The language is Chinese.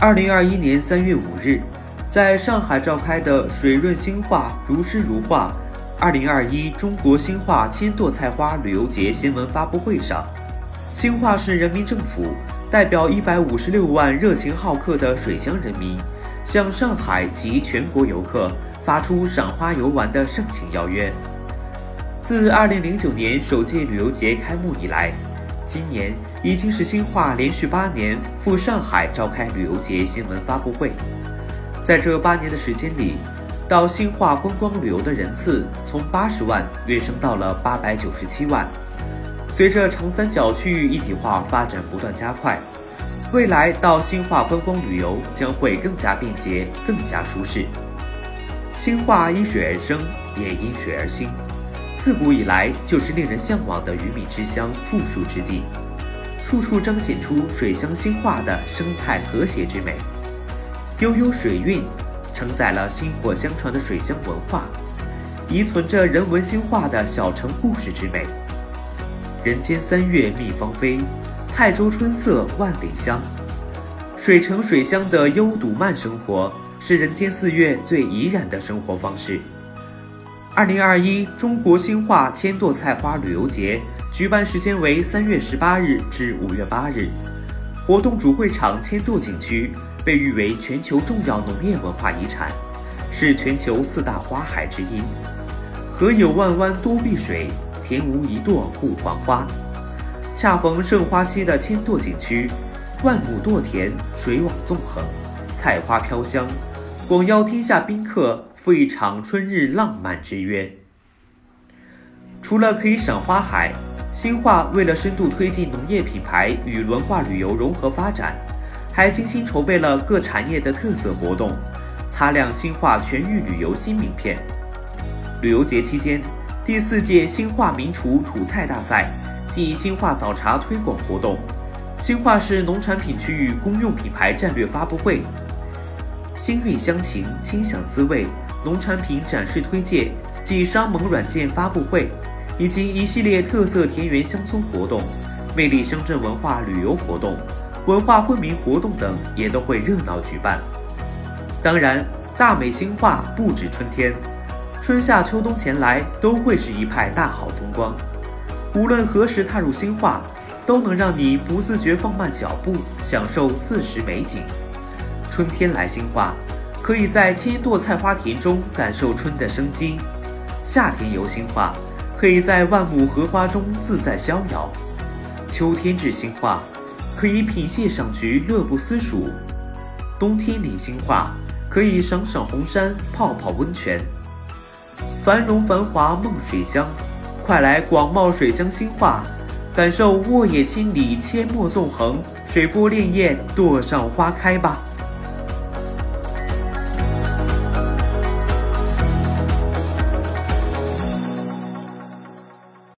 二零二一年三月五日，在上海召开的水润兴化如诗如画二零二一中国兴化千垛菜花旅游节新闻发布会上，兴化市人民政府代表一百五十六万热情好客的水乡人民，向上海及全国游客发出赏花游玩的盛情邀约。自二零零九年首届旅游节开幕以来，今年已经是兴化连续八年赴上海召开旅游节新闻发布会。在这八年的时间里，到兴化观光旅游的人次从八十万跃升到了八百九十七万。随着长三角区域一体化发展不断加快，未来到兴化观光旅游将会更加便捷、更加舒适。兴化因水而生，也因水而兴。自古以来就是令人向往的鱼米之乡、富庶之地，处处彰显出水乡兴化的生态和谐之美。悠悠水韵，承载了薪火相传的水乡文化，遗存着人文兴化的小城故事之美。人间三月蜜芳菲，泰州春色万里香。水城水乡的优笃慢生活，是人间四月最怡然的生活方式。二零二一中国兴化千垛菜花旅游节举办时间为三月十八日至五月八日。活动主会场千垛景区被誉为全球重要农业文化遗产，是全球四大花海之一。河有万湾多碧水，田无一垛不黄花。恰逢盛花期的千垛景区，万亩垛田，水网纵横，菜花飘香，广邀天下宾客。赴一场春日浪漫之约。除了可以赏花海，兴化为了深度推进农业品牌与文化旅游融合发展，还精心筹备了各产业的特色活动，擦亮兴化全域旅游新名片。旅游节期间，第四届兴化名厨土菜大赛暨兴化早茶推广活动，兴化市农产品区域公用品牌战略发布会，新韵乡情，清享滋味。农产品展示推介暨商盟软件发布会，以及一系列特色田园乡村活动、魅力乡镇文化旅游活动、文化惠民活动等也都会热闹举办。当然，大美兴化不止春天，春夏秋冬前来都会是一派大好风光。无论何时踏入兴化，都能让你不自觉放慢脚步，享受四时美景。春天来新化。可以在千垛菜花田中感受春的生机，夏天游新化，可以在万亩荷花中自在逍遥；秋天至新化，可以品蟹赏菊乐不思蜀；冬天临新化，可以赏赏红山泡泡温泉。繁荣繁华梦水乡，快来广袤水乡新化，感受沃野千里阡陌纵横，水波潋滟垛上花开吧！